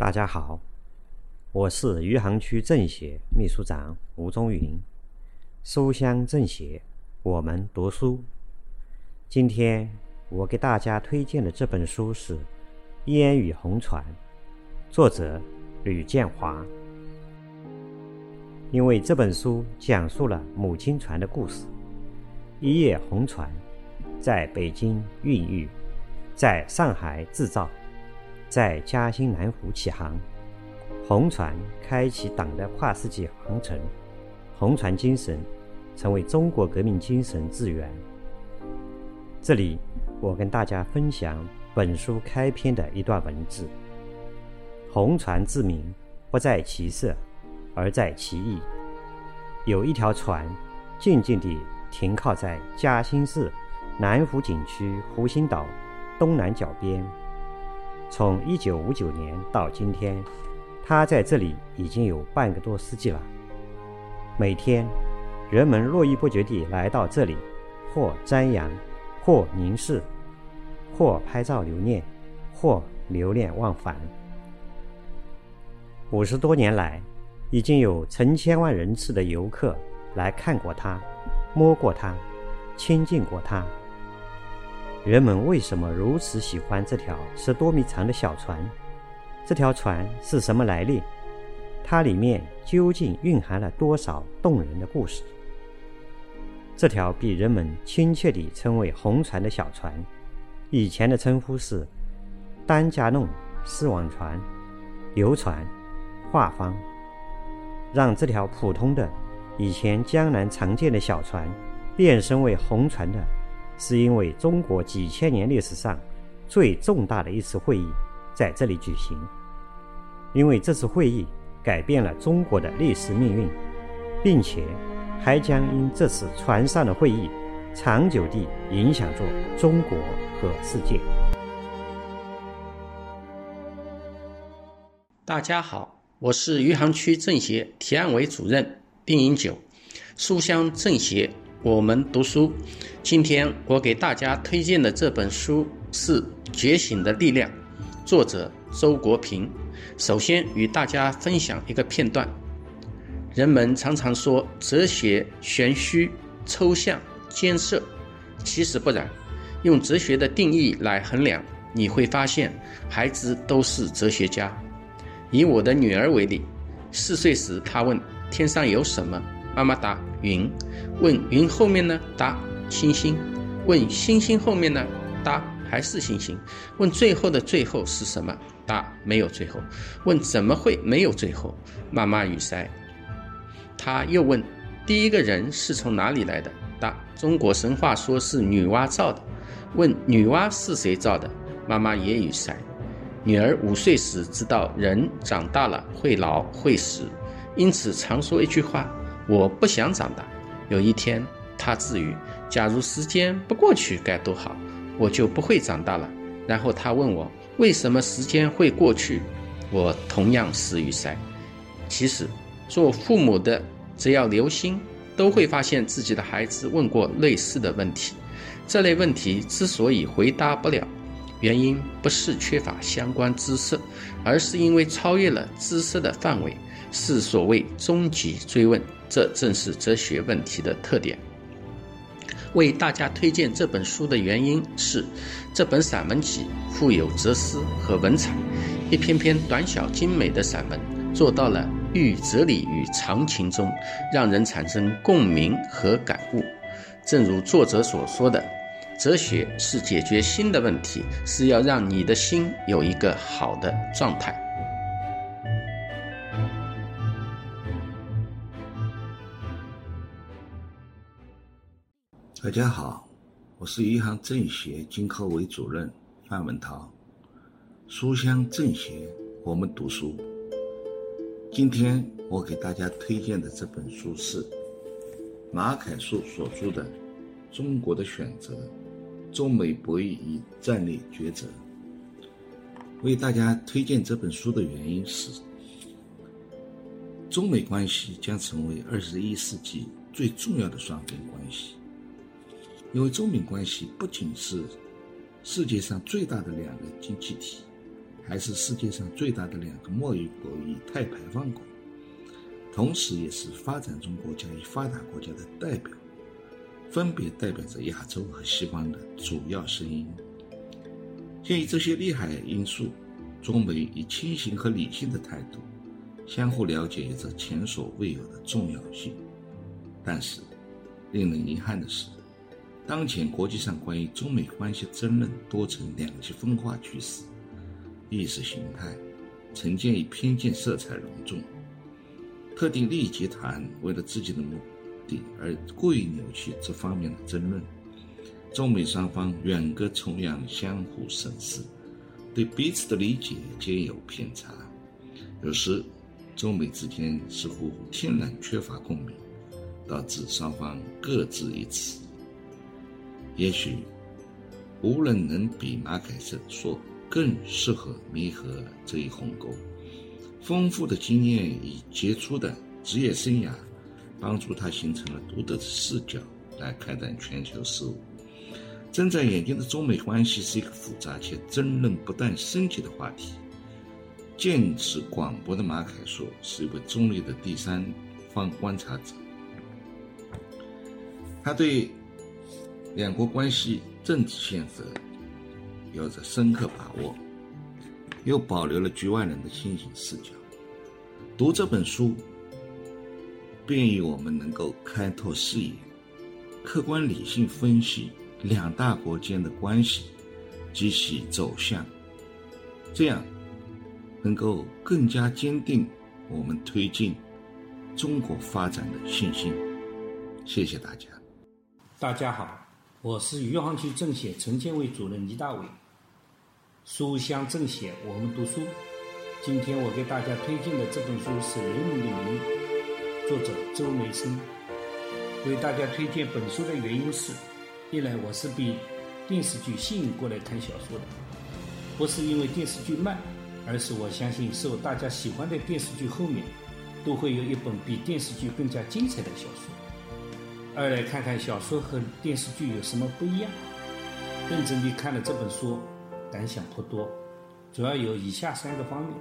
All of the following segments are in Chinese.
大家好，我是余杭区政协秘书长吴忠云，书香政协，我们读书。今天我给大家推荐的这本书是《烟雨红船》，作者吕建华。因为这本书讲述了母亲船的故事，一叶红船在北京孕育，在上海制造。在嘉兴南湖起航，红船开启党的跨世纪航程，红船精神成为中国革命精神之源。这里，我跟大家分享本书开篇的一段文字：“红船之名不在其色，而在其意。有一条船，静静地停靠在嘉兴市南湖景区湖心岛东南角边。”从一九五九年到今天，他在这里已经有半个多世纪了。每天，人们络绎不绝地来到这里，或瞻仰，或凝视，或拍照留念，或留恋忘返。五十多年来，已经有成千万人次的游客来看过它，摸过它，亲近过它。人们为什么如此喜欢这条十多米长的小船？这条船是什么来历？它里面究竟蕴含了多少动人的故事？这条被人们亲切地称为“红船”的小船，以前的称呼是“单架弄”“丝网船”“游船”“画舫”，让这条普通的、以前江南常见的小船变身为红船的。是因为中国几千年历史上最重大的一次会议在这里举行，因为这次会议改变了中国的历史命运，并且还将因这次船上的会议长久地影响着中国和世界。大家好，我是余杭区政协提案委主任丁银九，书香政协。我们读书，今天我给大家推荐的这本书是《觉醒的力量》，作者周国平。首先与大家分享一个片段：人们常常说哲学玄虚、抽象、艰涩，其实不然。用哲学的定义来衡量，你会发现孩子都是哲学家。以我的女儿为例，四岁时她问：“天上有什么？”妈妈答：“云。”问云后面呢？答星星。问星星后面呢？答还是星星。问最后的最后是什么？答没有最后。问怎么会没有最后？妈妈语塞。他又问第一个人是从哪里来的？答中国神话说是女娲造的。问女娲是谁造的？妈妈也语塞。女儿五岁时知道人长大了会老会死，因此常说一句话：我不想长大。有一天，他自语：“假如时间不过去该多好，我就不会长大了。”然后他问我：“为什么时间会过去？”我同样死于塞。其实，做父母的只要留心，都会发现自己的孩子问过类似的问题。这类问题之所以回答不了，原因不是缺乏相关知识，而是因为超越了知识的范围，是所谓终极追问。这正是哲学问题的特点。为大家推荐这本书的原因是，这本散文集富有哲思和文采，一篇篇短小精美的散文做到了寓哲理于常情中，让人产生共鸣和感悟。正如作者所说的，哲学是解决心的问题，是要让你的心有一个好的状态。大家好，我是余杭政协经科委主任范文涛。书香政协，我们读书。今天我给大家推荐的这本书是马凯树所著的《中国的选择：中美博弈与战略抉择》。为大家推荐这本书的原因是，中美关系将成为二十一世纪最重要的双边关系。因为中美关系不仅是世界上最大的两个经济体，还是世界上最大的两个贸易国与碳排放国，同时也是发展中国家与发达国家的代表，分别代表着亚洲和西方的主要声音。鉴于这些利害因素，中美以清醒和理性的态度相互了解有着前所未有的重要性。但是，令人遗憾的是，当前国际上关于中美关系争论多呈两极分化趋势。意识形态、成见与偏见色彩浓重，特定利益集团为了自己的目的而故意扭曲这方面的争论，中美双方远隔重洋，相互审视，对彼此的理解皆有偏差，有时中美之间似乎天然缺乏共鸣，导致双方各执一词。也许无人能比马凯瑟说。更适合弥合这一鸿沟。丰富的经验与杰出的职业生涯，帮助他形成了独特的视角来开展全球事务。睁在眼睛的中美关系是一个复杂且争论不断升级的话题。见识广博的马凯说是一位中立的第三方观察者，他对两国关系政治现实。有着深刻把握，又保留了局外人的清醒视角。读这本书，便于我们能够开拓视野，客观理性分析两大国间的关系及其走向，这样能够更加坚定我们推进中国发展的信心。谢谢大家。大家好，我是余杭区政协城建委主任倪大伟。书香政协，我们读书。今天我给大家推荐的这本书是《人民的名义》，作者周梅生。为大家推荐本书的原因是：一来我是被电视剧吸引过来看小说的，不是因为电视剧慢，而是我相信受大家喜欢的电视剧后面，都会有一本比电视剧更加精彩的小说。二来看看小说和电视剧有什么不一样。认真地看了这本书。感想颇多，主要有以下三个方面：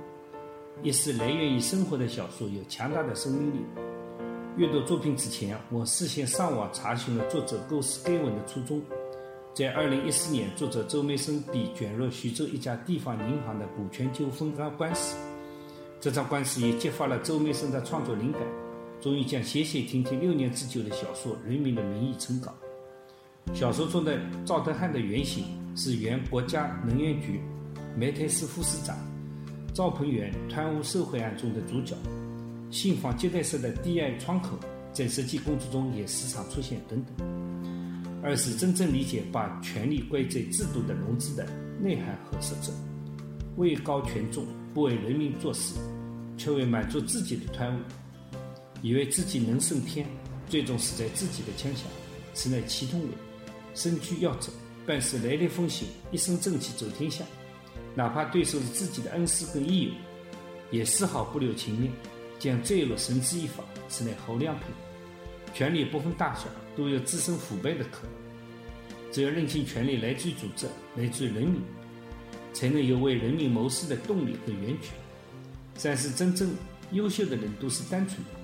一是来源于生活的小说有强大的生命力。阅读作品之前，我事先上网查询了作者构思该文的初衷。在二零一四年，作者周梅生被卷入徐州一家地方银行的股权纠纷案官司，这场官司也激发了周梅生的创作灵感，终于将写写停停六年之久的小说《人民的名义》成稿。小说中的赵德汉的原型是原国家能源局煤炭司副司长赵鹏元贪污受贿案中的主角，信访接待室的低矮窗口在实际工作中也时常出现等等。二是真正理解把权力归在制度的笼子的内涵和实质，位高权重，不为人民做事，却为满足自己的贪污，以为自己能胜天，最终死在自己的枪下，此乃祁同伟。身居要职，办事雷厉风行，一身正气走天下。哪怕对手是自己的恩师跟益友，也丝毫不留情面，将坠落绳之以法，此乃侯亮品。权力不分大小，都有滋生腐败的可能。只有认清权力来自于组织，来自于人民，才能有为人民谋事的动力和源泉。但是，真正优秀的人都是单纯的。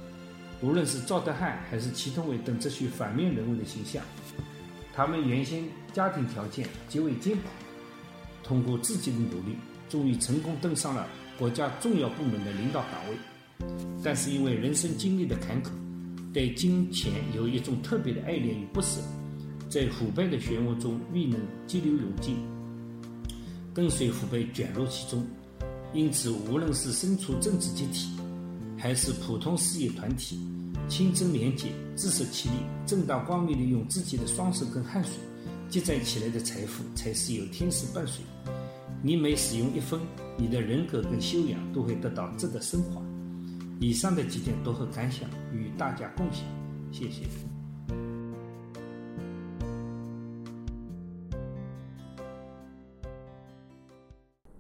无论是赵德汉还是祁同伟等这些反面人物的形象。他们原先家庭条件极为艰苦，通过自己的努力，终于成功登上了国家重要部门的领导岗位。但是因为人生经历的坎坷，对金钱有一种特别的爱恋与不舍，在腐败的漩涡中未能激流勇进，跟随腐败卷入其中。因此，无论是身处政治集体，还是普通事业团体，清正廉洁、自食其力、正大光明地用自己的双手跟汗水积攒起来的财富，才是有天使伴随。你每使用一分，你的人格跟修养都会得到质的升华。以上的几点都和感想与大家共享，谢谢。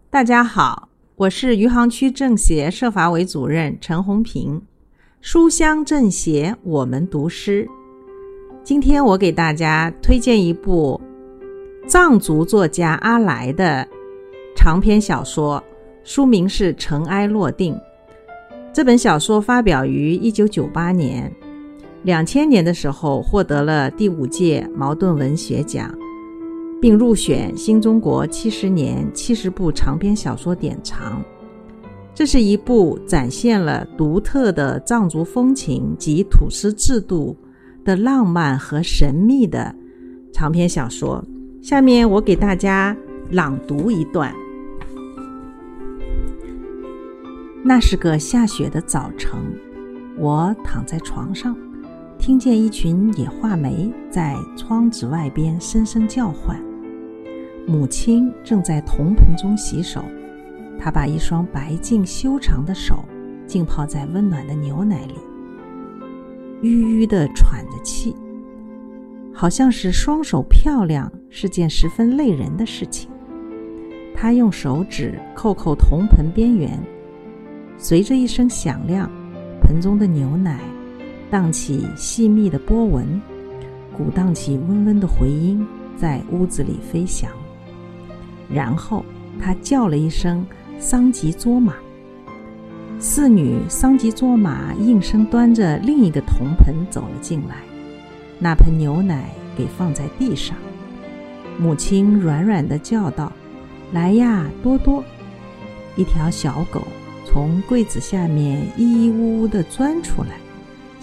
大家好，我是余杭区政协社法委主任陈红平。书香政协，我们读诗。今天我给大家推荐一部藏族作家阿来的长篇小说《书名是《尘埃落定》。这本小说发表于一九九八年，两千年的时候获得了第五届茅盾文学奖，并入选新中国七十年七十部长篇小说典藏。这是一部展现了独特的藏族风情及土司制度的浪漫和神秘的长篇小说。下面我给大家朗读一段。那是个下雪的早晨，我躺在床上，听见一群野画眉在窗子外边声声叫唤。母亲正在铜盆中洗手。她把一双白净修长的手浸泡在温暖的牛奶里，吁吁地喘着气，好像是双手漂亮是件十分累人的事情。他用手指扣扣铜盆边缘，随着一声响亮，盆中的牛奶荡起细密的波纹，鼓荡起温温的回音，在屋子里飞翔。然后他叫了一声。桑吉卓玛，四女桑吉卓玛应声端着另一个铜盆走了进来，那盆牛奶给放在地上。母亲软软的叫道：“来呀，多多！”一条小狗从柜子下面咿咿呜呜的钻出来，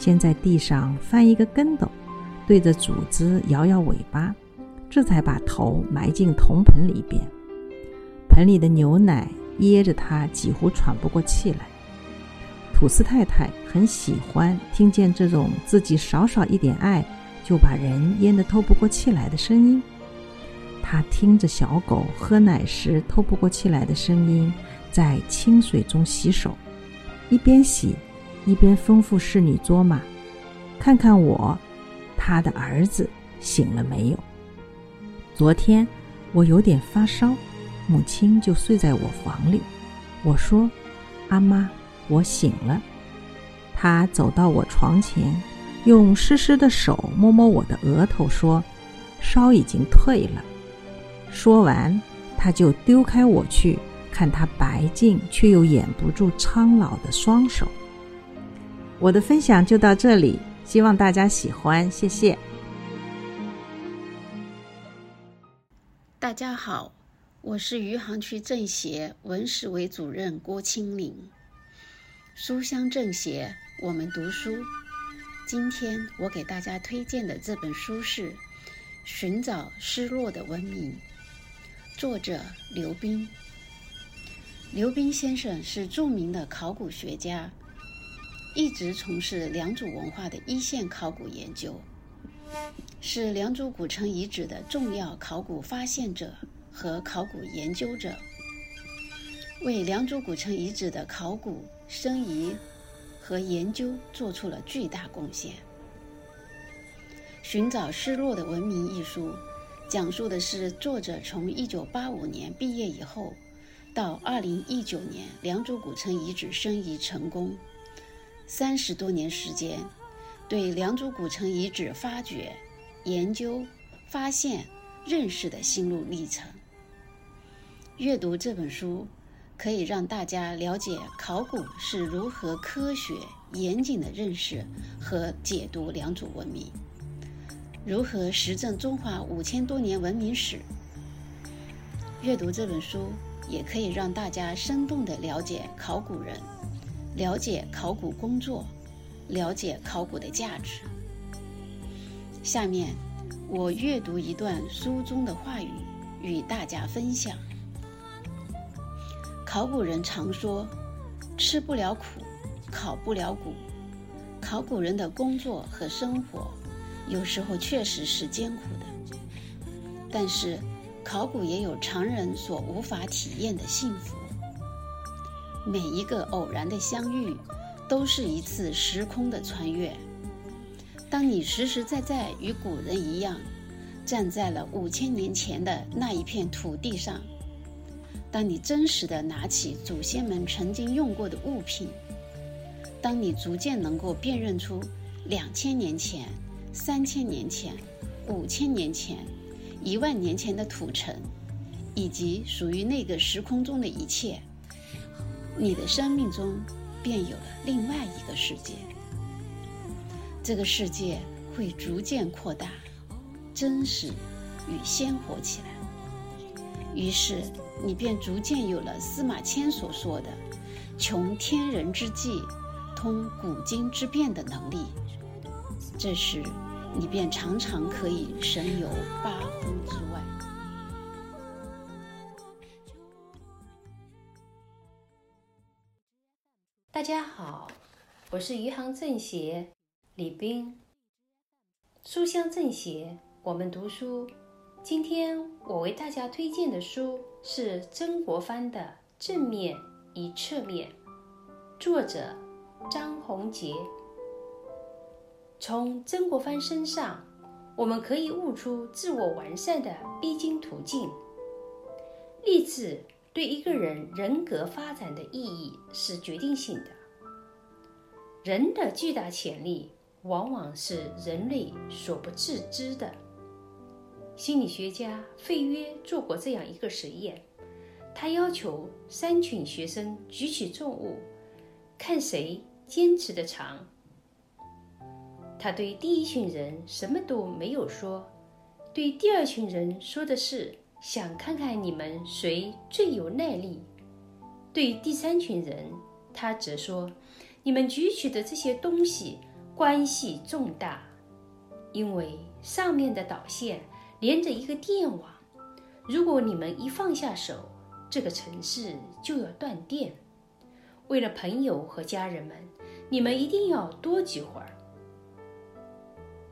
先在地上翻一个跟斗，对着主子摇摇尾巴，这才把头埋进铜盆里边。盆里的牛奶。噎着他几乎喘不过气来。土司太太很喜欢听见这种自己少少一点爱就把人淹得透不过气来的声音。他听着小狗喝奶时透不过气来的声音，在清水中洗手，一边洗一边吩咐侍女卓玛：“看看我，他的儿子醒了没有？昨天我有点发烧。”母亲就睡在我房里。我说：“阿妈，我醒了。”她走到我床前，用湿湿的手摸摸我的额头，说：“烧已经退了。”说完，她就丢开我去看她白净却又掩不住苍老的双手。我的分享就到这里，希望大家喜欢，谢谢。大家好。我是余杭区政协文史委主任郭清玲。书香政协，我们读书。今天我给大家推荐的这本书是《寻找失落的文明》，作者刘斌。刘斌先生是著名的考古学家，一直从事良渚文化的一线考古研究，是良渚古城遗址的重要考古发现者。和考古研究者为良渚古城遗址的考古、申遗和研究做出了巨大贡献。《寻找失落的文明》一书，讲述的是作者从1985年毕业以后，到2019年良渚古城遗址申遗成功，三十多年时间，对良渚古城遗址发掘、研究、发现、认识的心路历程。阅读这本书，可以让大家了解考古是如何科学、严谨的认识和解读良渚文明，如何实证中华五千多年文明史。阅读这本书，也可以让大家生动地了解考古人，了解考古工作，了解考古的价值。下面，我阅读一段书中的话语，与大家分享。考古人常说：“吃不了苦，考不了古。”考古人的工作和生活，有时候确实是艰苦的。但是，考古也有常人所无法体验的幸福。每一个偶然的相遇，都是一次时空的穿越。当你实实在在与古人一样，站在了五千年前的那一片土地上。当你真实的拿起祖先们曾经用过的物品，当你逐渐能够辨认出两千年前、三千年前、五千年前、一万年前的土城，以及属于那个时空中的一切，你的生命中便有了另外一个世界。这个世界会逐渐扩大、真实与鲜活起来。于是，你便逐渐有了司马迁所说的“穷天人之际，通古今之变”的能力。这时，你便常常可以神游八荒之外。大家好，我是余杭政协李斌。书香政协，我们读书。今天我为大家推荐的书是曾国藩的《正面与侧面》，作者张宏杰。从曾国藩身上，我们可以悟出自我完善的必经途径。励志对一个人人格发展的意义是决定性的。人的巨大潜力，往往是人类所不自知的。心理学家费约做过这样一个实验，他要求三群学生举起重物，看谁坚持的长。他对第一群人什么都没有说，对第二群人说的是想看看你们谁最有耐力。对第三群人，他则说，你们举起的这些东西关系重大，因为上面的导线。连着一个电网，如果你们一放下手，这个城市就要断电。为了朋友和家人们，你们一定要多举会儿。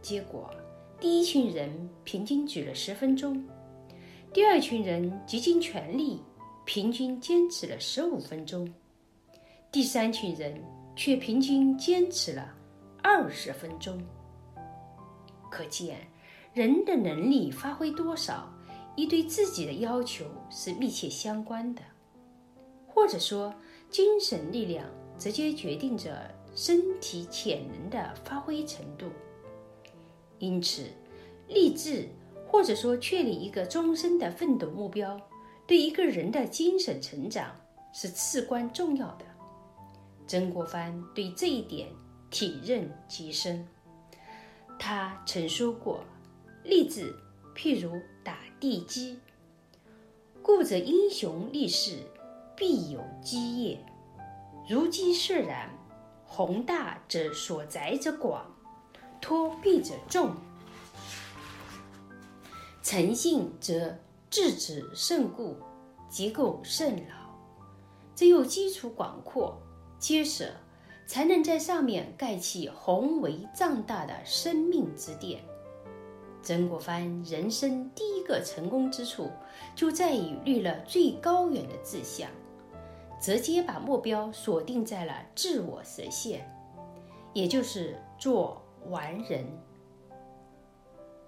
结果，第一群人平均举了十分钟，第二群人竭尽全力，平均坚持了十五分钟，第三群人却平均坚持了二十分钟。可见。人的能力发挥多少，与对自己的要求是密切相关的，或者说，精神力量直接决定着身体潜能的发挥程度。因此，励志或者说确立一个终身的奋斗目标，对一个人的精神成长是至关重要的。曾国藩对这一点体认极深，他曾说过。励志，譬如打地基。故则英雄立世，必有基业。如基设然，宏大者所载者广，托庇者众。诚信则质子甚固，结构甚牢。只有基础广阔、结实，才能在上面盖起宏伟壮大的生命之殿。曾国藩人生第一个成功之处，就在于立了最高远的志向，直接把目标锁定在了自我实现，也就是做完人。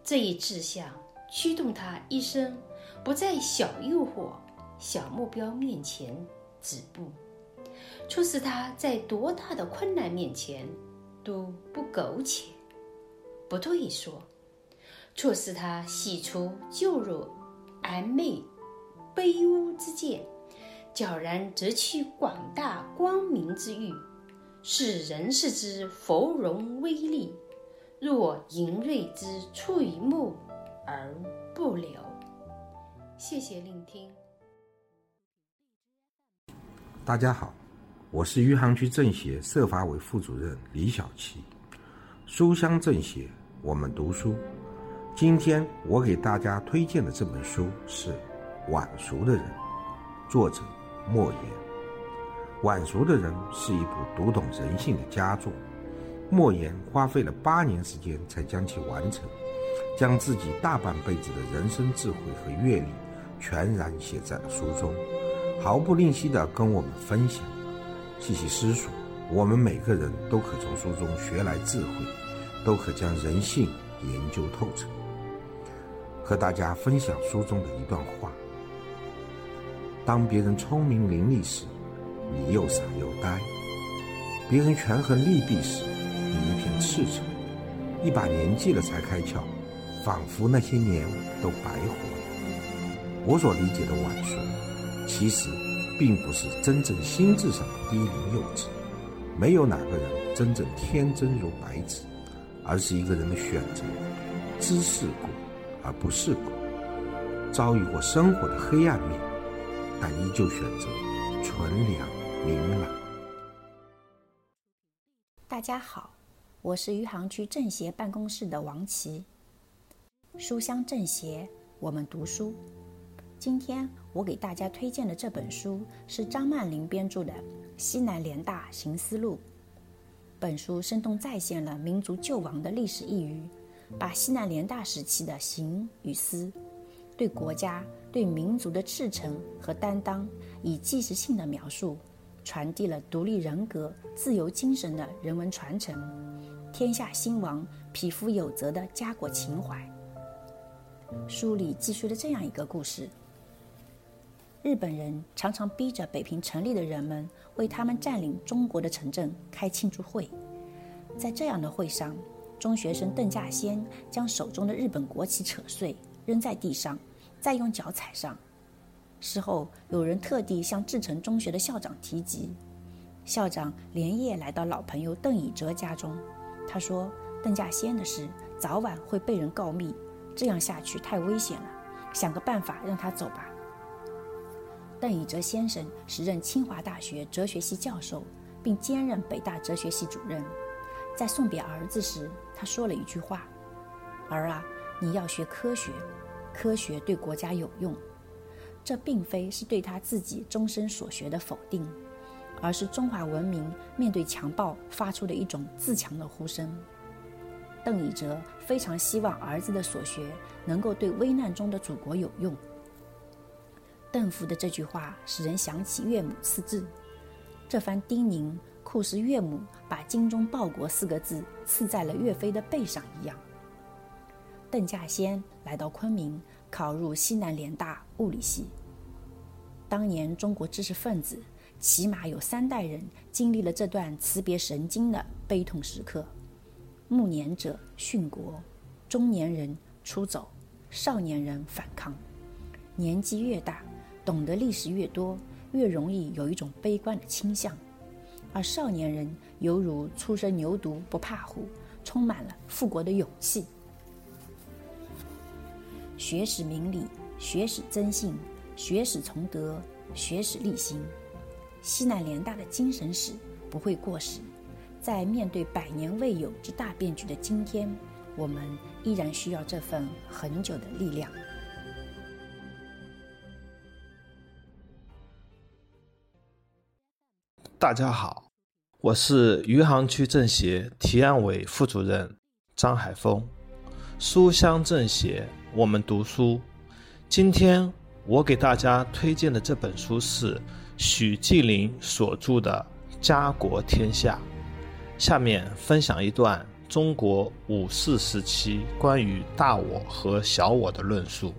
这一志向驱动他一生不在小诱惑、小目标面前止步，促使他在多大的困难面前都不苟且、不退缩。促使他洗除旧辱、暧昧、卑污之见，悄然择取广大光明之欲，使人世之芙蓉微丽，若银瑞之出于目而不留。谢谢聆听。大家好，我是余杭区政协社法委副主任李小琪。书香政协，我们读书。今天我给大家推荐的这本书是《晚熟的人》，作者莫言。《晚熟的人》是一部读懂人性的佳作，莫言花费了八年时间才将其完成，将自己大半辈子的人生智慧和阅历全然写在了书中，毫不吝惜地跟我们分享。细细思索，我们每个人都可从书中学来智慧，都可将人性研究透彻。和大家分享书中的一段话：当别人聪明伶俐时，你又傻又呆；别人权衡利弊时，你一片赤诚。一把年纪了才开窍，仿佛那些年都白活了。我所理解的晚熟，其实并不是真正心智上的低龄幼稚。没有哪个人真正天真如白纸，而是一个人的选择。知世故而不世故，遭遇过生活的黑暗面，但依旧选择纯良明朗。大家好，我是余杭区政协办公室的王琦。书香政协，我们读书。今天我给大家推荐的这本书是张曼玲编著的《西南联大行思路》。本书生动再现了民族救亡的历史意蕴，把西南联大时期的行与思，对国家、对民族的赤诚和担当，以纪实性的描述，传递了独立人格、自由精神的人文传承，天下兴亡、匹夫有责的家国情怀。书里记述了这样一个故事。日本人常常逼着北平城里的人们为他们占领中国的城镇开庆祝会。在这样的会上，中学生邓稼先将手中的日本国旗扯碎，扔在地上，再用脚踩上。事后，有人特地向志诚中学的校长提及，校长连夜来到老朋友邓以哲家中。他说：“邓稼先的事早晚会被人告密，这样下去太危险了，想个办法让他走吧。”邓以哲先生时任清华大学哲学系教授，并兼任北大哲学系主任。在送别儿子时，他说了一句话：“儿啊，你要学科学，科学对国家有用。”这并非是对他自己终身所学的否定，而是中华文明面对强暴发出的一种自强的呼声。邓以哲非常希望儿子的所学能够对危难中的祖国有用。邓福的这句话使人想起岳母刺字，这番叮咛，酷似岳母把“精忠报国”四个字刺在了岳飞的背上一样。邓稼先来到昆明，考入西南联大物理系。当年中国知识分子起码有三代人经历了这段辞别神经的悲痛时刻：暮年者殉国，中年人出走，少年人反抗。年纪越大。懂得历史越多，越容易有一种悲观的倾向，而少年人犹如初生牛犊不怕虎，充满了复国的勇气。学史明理，学史增信，学史从德，学史立心。西南联大的精神史不会过时，在面对百年未有之大变局的今天，我们依然需要这份恒久的力量。大家好，我是余杭区政协提案委副主任张海峰。书香政协，我们读书。今天我给大家推荐的这本书是许继林所著的《家国天下》。下面分享一段中国五四时期关于大我和小我的论述。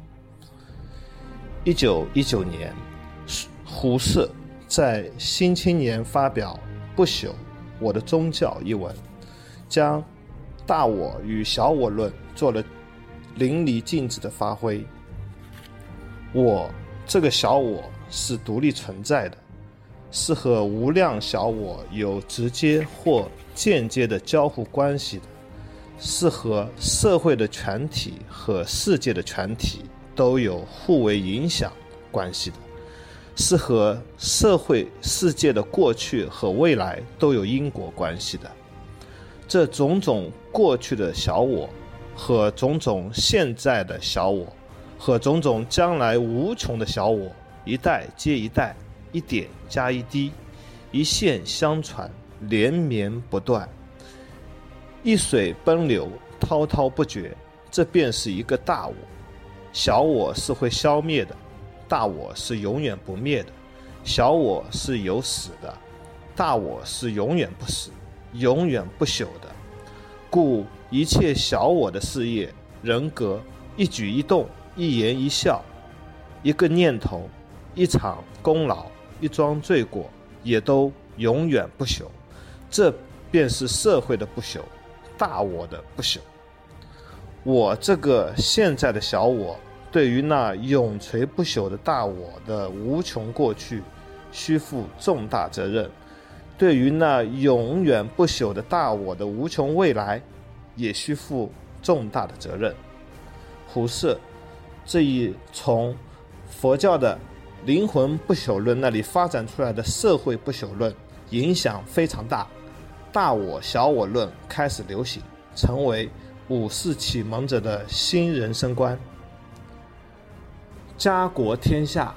一九一九年，胡适。在《新青年》发表《不朽我的宗教》一文，将大我与小我论做了淋漓尽致的发挥。我这个小我是独立存在的，是和无量小我有直接或间接的交互关系的，是和社会的全体和世界的全体都有互为影响关系的。是和社会世界的过去和未来都有因果关系的。这种种过去的小我，和种种现在的小我，和种种将来无穷的小我，一代接一代，一点加一滴，一线相传，连绵不断，一水奔流，滔滔不绝。这便是一个大我。小我是会消灭的。大我是永远不灭的，小我是有死的，大我是永远不死、永远不朽的。故一切小我的事业、人格、一举一动、一言一笑、一个念头、一场功劳、一桩罪过，也都永远不朽。这便是社会的不朽，大我的不朽。我这个现在的小我。对于那永垂不朽的大我的无穷过去，需负重大责任；对于那永远不朽的大我的无穷未来，也需负重大的责任。胡适这一从佛教的灵魂不朽论那里发展出来的社会不朽论，影响非常大，大我小我论开始流行，成为五四启蒙者的新人生观。家国天下，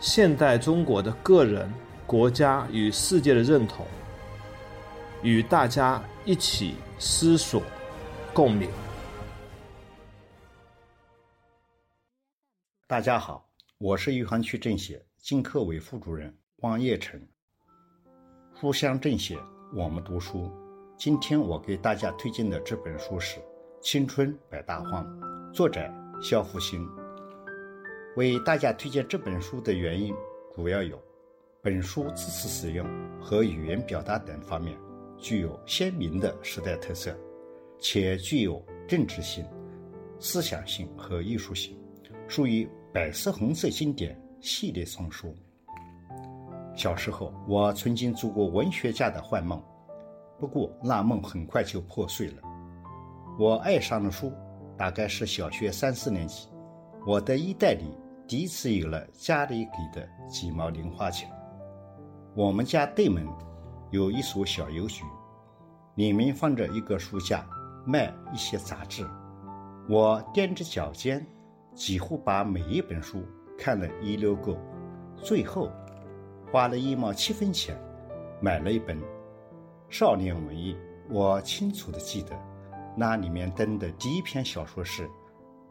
现代中国的个人、国家与世界的认同，与大家一起思索、共鸣。大家好，我是余杭区政协经科委副主任汪业成。书香政协，我们读书。今天我给大家推荐的这本书是《青春百大荒》，作者肖复兴。为大家推荐这本书的原因主要有：本书字词使用和语言表达等方面具有鲜明的时代特色，且具有政治性、思想性和艺术性，属于百色红色经典系列丛书。小时候，我曾经做过文学家的幻梦，不过那梦很快就破碎了。我爱上了书，大概是小学三四年级，我的衣袋里。第一次有了家里给的几毛零花钱。我们家对门有一所小邮局，里面放着一个书架，卖一些杂志。我踮着脚尖，几乎把每一本书看了一溜够，最后花了一毛七分钱买了一本《少年文艺》。我清楚的记得，那里面登的第一篇小说是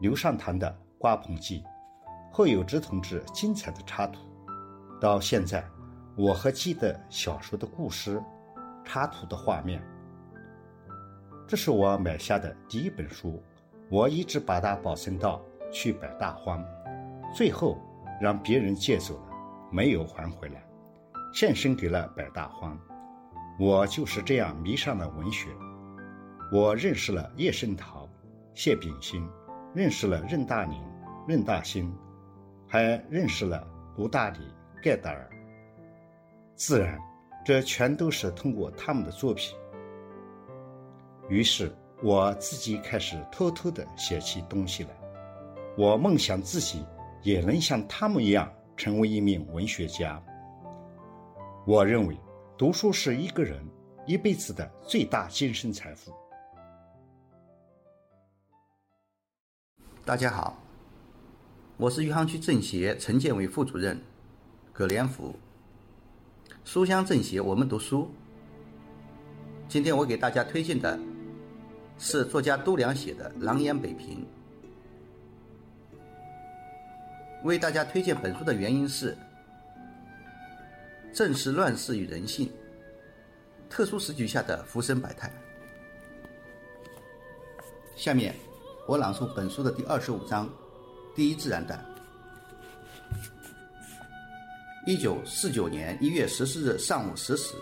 刘尚堂的《瓜棚记》。后有之同志精彩的插图，到现在我还记得小说的故事、插图的画面。这是我买下的第一本书，我一直把它保存到去北大荒，最后让别人借走了，没有还回来，献身给了百大荒。我就是这样迷上了文学。我认识了叶圣陶、谢炳新，认识了任大宁、任大兴。还认识了卢大理、盖达尔。自然，这全都是通过他们的作品。于是，我自己开始偷偷的写起东西来。我梦想自己也能像他们一样成为一名文学家。我认为，读书是一个人一辈子的最大精神财富。大家好。我是余杭区政协陈建伟副主任，葛连福。书香政协，我们读书。今天我给大家推荐的是作家都良写的《狼烟北平》。为大家推荐本书的原因是：正是乱世与人性，特殊时局下的浮生百态。下面我朗诵本书的第二十五章。第一自然段。一九四九年一月十四日上午十时，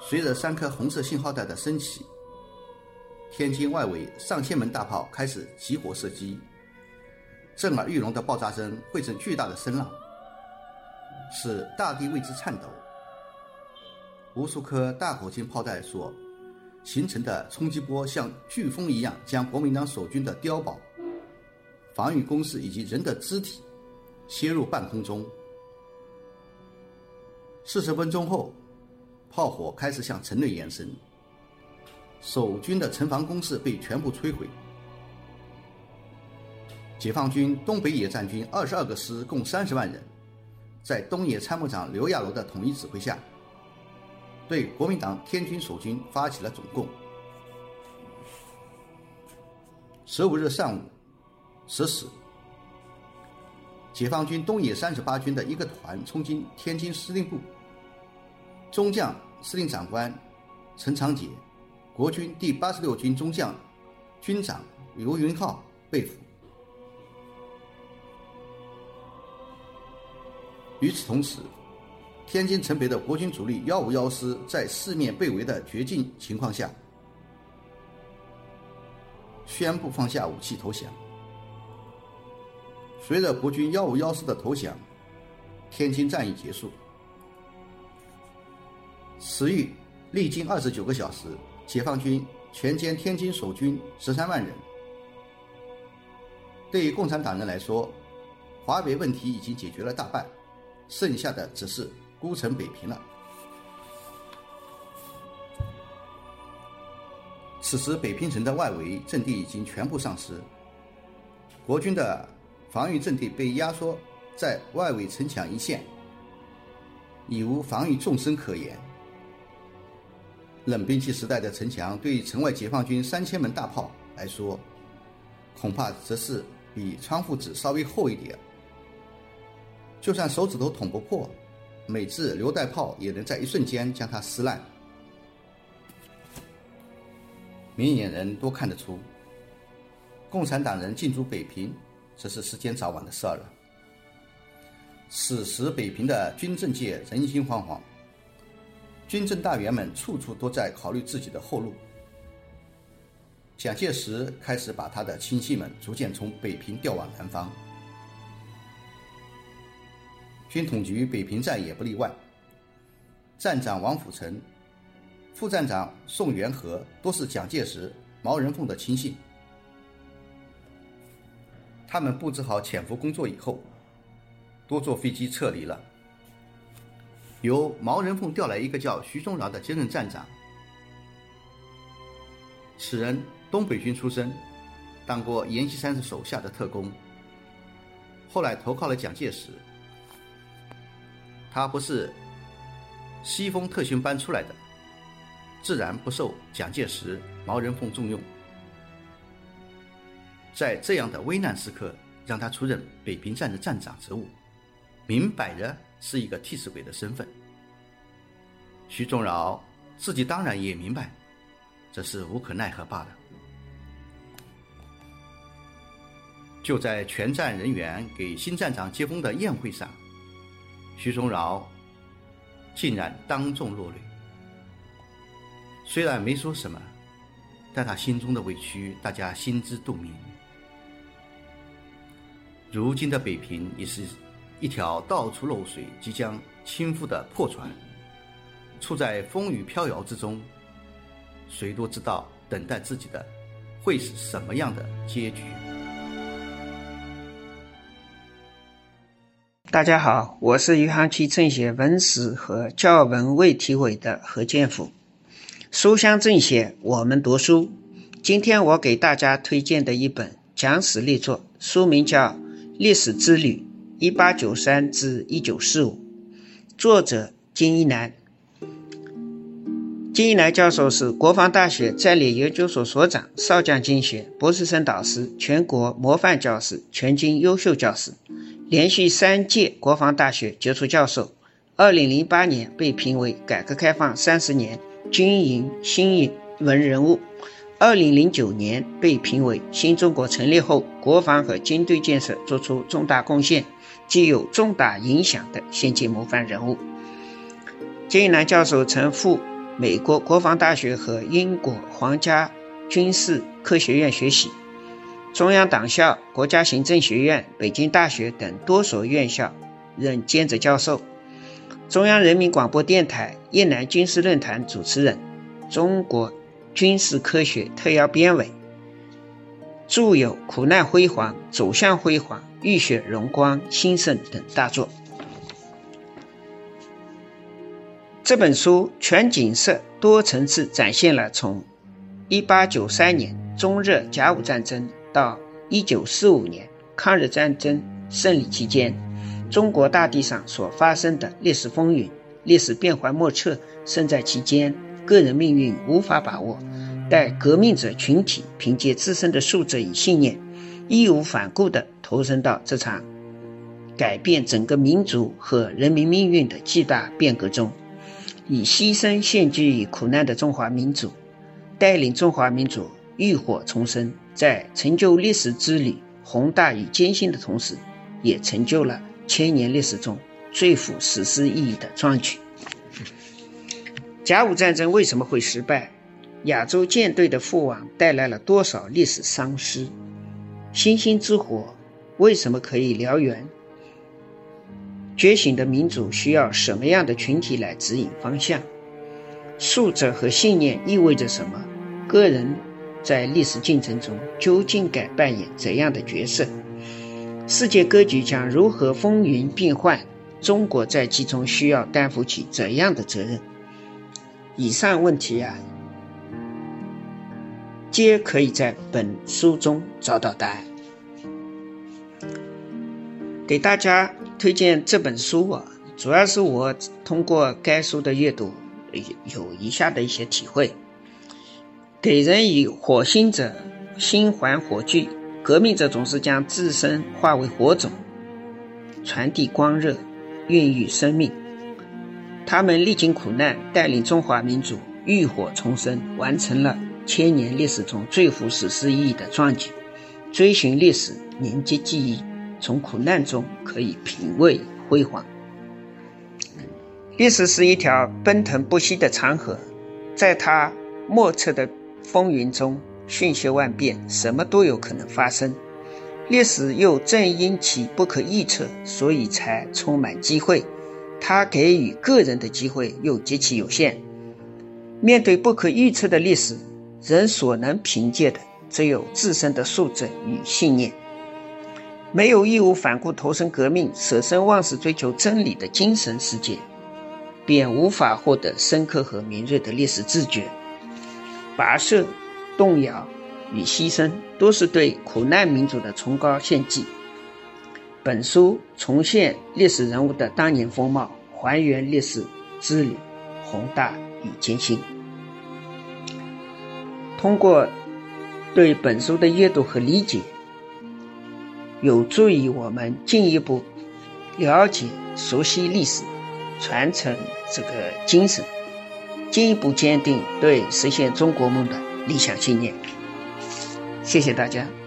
随着三颗红色信号弹的升起，天津外围上千门大炮开始集火射击，震耳欲聋的爆炸声汇成巨大的声浪，使大地为之颤抖。无数颗大口径炮弹所形成的冲击波，像飓风一样将国民党守军的碉堡。防御工事以及人的肢体切入半空中。四十分钟后，炮火开始向城内延伸，守军的城防工事被全部摧毁。解放军东北野战军二十二个师共三十万人，在东野参谋长刘亚楼的统一指挥下，对国民党天军守军发起了总攻。十五日上午。十时，解放军东野三十八军的一个团冲进天津司令部，中将司令长官陈长捷、国军第八十六军中将军长刘云浩被俘。与此同时，天津城北的国军主力幺五幺师在四面被围的绝境情况下，宣布放下武器投降。随着国军幺五幺师的投降，天津战役结束。十余历经二十九个小时，解放军全歼天津守军十三万人。对于共产党人来说，华北问题已经解决了大半，剩下的只是孤城北平了。此时，北平城的外围阵地已经全部丧失，国军的防御阵地被压缩在外围城墙一线，已无防御纵深可言。冷兵器时代的城墙，对城外解放军三千门大炮来说，恐怕则是比窗户纸稍微厚一点。就算手指头捅不破，每次榴弹炮也能在一瞬间将它撕烂。明眼人都看得出，共产党人进驻北平，这是时间早晚的事儿了。此时北平的军政界人心惶惶，军政大员们处处都在考虑自己的后路。蒋介石开始把他的亲信们逐渐从北平调往南方，军统局北平站也不例外。站长王辅成。副站长宋元和都是蒋介石、毛人凤的亲信。他们布置好潜伏工作以后，多坐飞机撤离了。由毛人凤调来一个叫徐宗饶的接任站长。此人东北军出身，当过阎锡山手下的特工，后来投靠了蒋介石。他不是西风特训班出来的。自然不受蒋介石、毛人凤重用，在这样的危难时刻，让他出任北平站的站长职务，明摆着是一个替死鬼的身份。徐宗饶自己当然也明白，这是无可奈何罢了。就在全站人员给新站长接风的宴会上，徐宗饶竟然当众落泪。虽然没说什么，但他心中的委屈，大家心知肚明。如今的北平已是一条到处漏水、即将倾覆的破船，处在风雨飘摇之中。谁都知道，等待自己的会是什么样的结局。大家好，我是余杭区政协文史和教文卫体委的何建甫。书香政协，我们读书。今天我给大家推荐的一本讲史力作，书名叫《历史之旅：一八九三至一九四五》，作者金一南。金一南教授是国防大学战略研究所所长、少将军衔、博士生导师、全国模范教师、全军优秀教师，连续三届国防大学杰出教授。二零零八年被评为改革开放三十年。军营新闻人物，二零零九年被评为新中国成立后国防和军队建设作出重大贡献、具有重大影响的先进模范人物。金一南教授曾赴美国国防大学和英国皇家军事科学院学习，中央党校、国家行政学院、北京大学等多所院校任兼职教授。中央人民广播电台越南军事论坛主持人，中国军事科学特邀编委，著有《苦难辉煌》《走向辉煌》《浴血荣光》《兴盛》等大作。这本书全景色、多层次展现了从1893年中日甲午战争到1945年抗日战争胜利期间。中国大地上所发生的历史风云，历史变幻莫测，身在其间，个人命运无法把握。待革命者群体凭借自身的素质与信念，义无反顾地投身到这场改变整个民族和人民命运的巨大变革中，以牺牲献祭于苦难的中华民族，带领中华民族浴火重生，在成就历史之旅宏大与艰辛的同时，也成就了。千年历史中最富史诗意义的壮举。甲午战争为什么会失败？亚洲舰队的覆亡带来了多少历史丧失？星星之火为什么可以燎原？觉醒的民主需要什么样的群体来指引方向？素质和信念意味着什么？个人在历史进程中究竟该扮演怎样的角色？世界格局将如何风云变幻？中国在其中需要担负起怎样的责任？以上问题啊，皆可以在本书中找到答案。给大家推荐这本书啊，主要是我通过该书的阅读，有以下的一些体会：给人以火星者，心怀火炬。革命者总是将自身化为火种，传递光热，孕育生命。他们历经苦难，带领中华民族浴火重生，完成了千年历史中最富史诗意义的壮举。追寻历史，凝结记忆，从苦难中可以品味辉煌。历史是一条奔腾不息的长河，在它莫测的风云中。瞬息万变，什么都有可能发生。历史又正因其不可预测，所以才充满机会。它给予个人的机会又极其有限。面对不可预测的历史，人所能凭借的只有自身的素质与信念。没有义无反顾投身革命、舍生忘死追求真理的精神世界，便无法获得深刻和敏锐的历史自觉。跋涉。动摇与牺牲，都是对苦难民族的崇高献祭。本书重现历史人物的当年风貌，还原历史之旅宏大与艰辛。通过对本书的阅读和理解，有助于我们进一步了解、熟悉历史，传承这个精神，进一步坚定对实现中国梦的。理想信念，谢谢大家。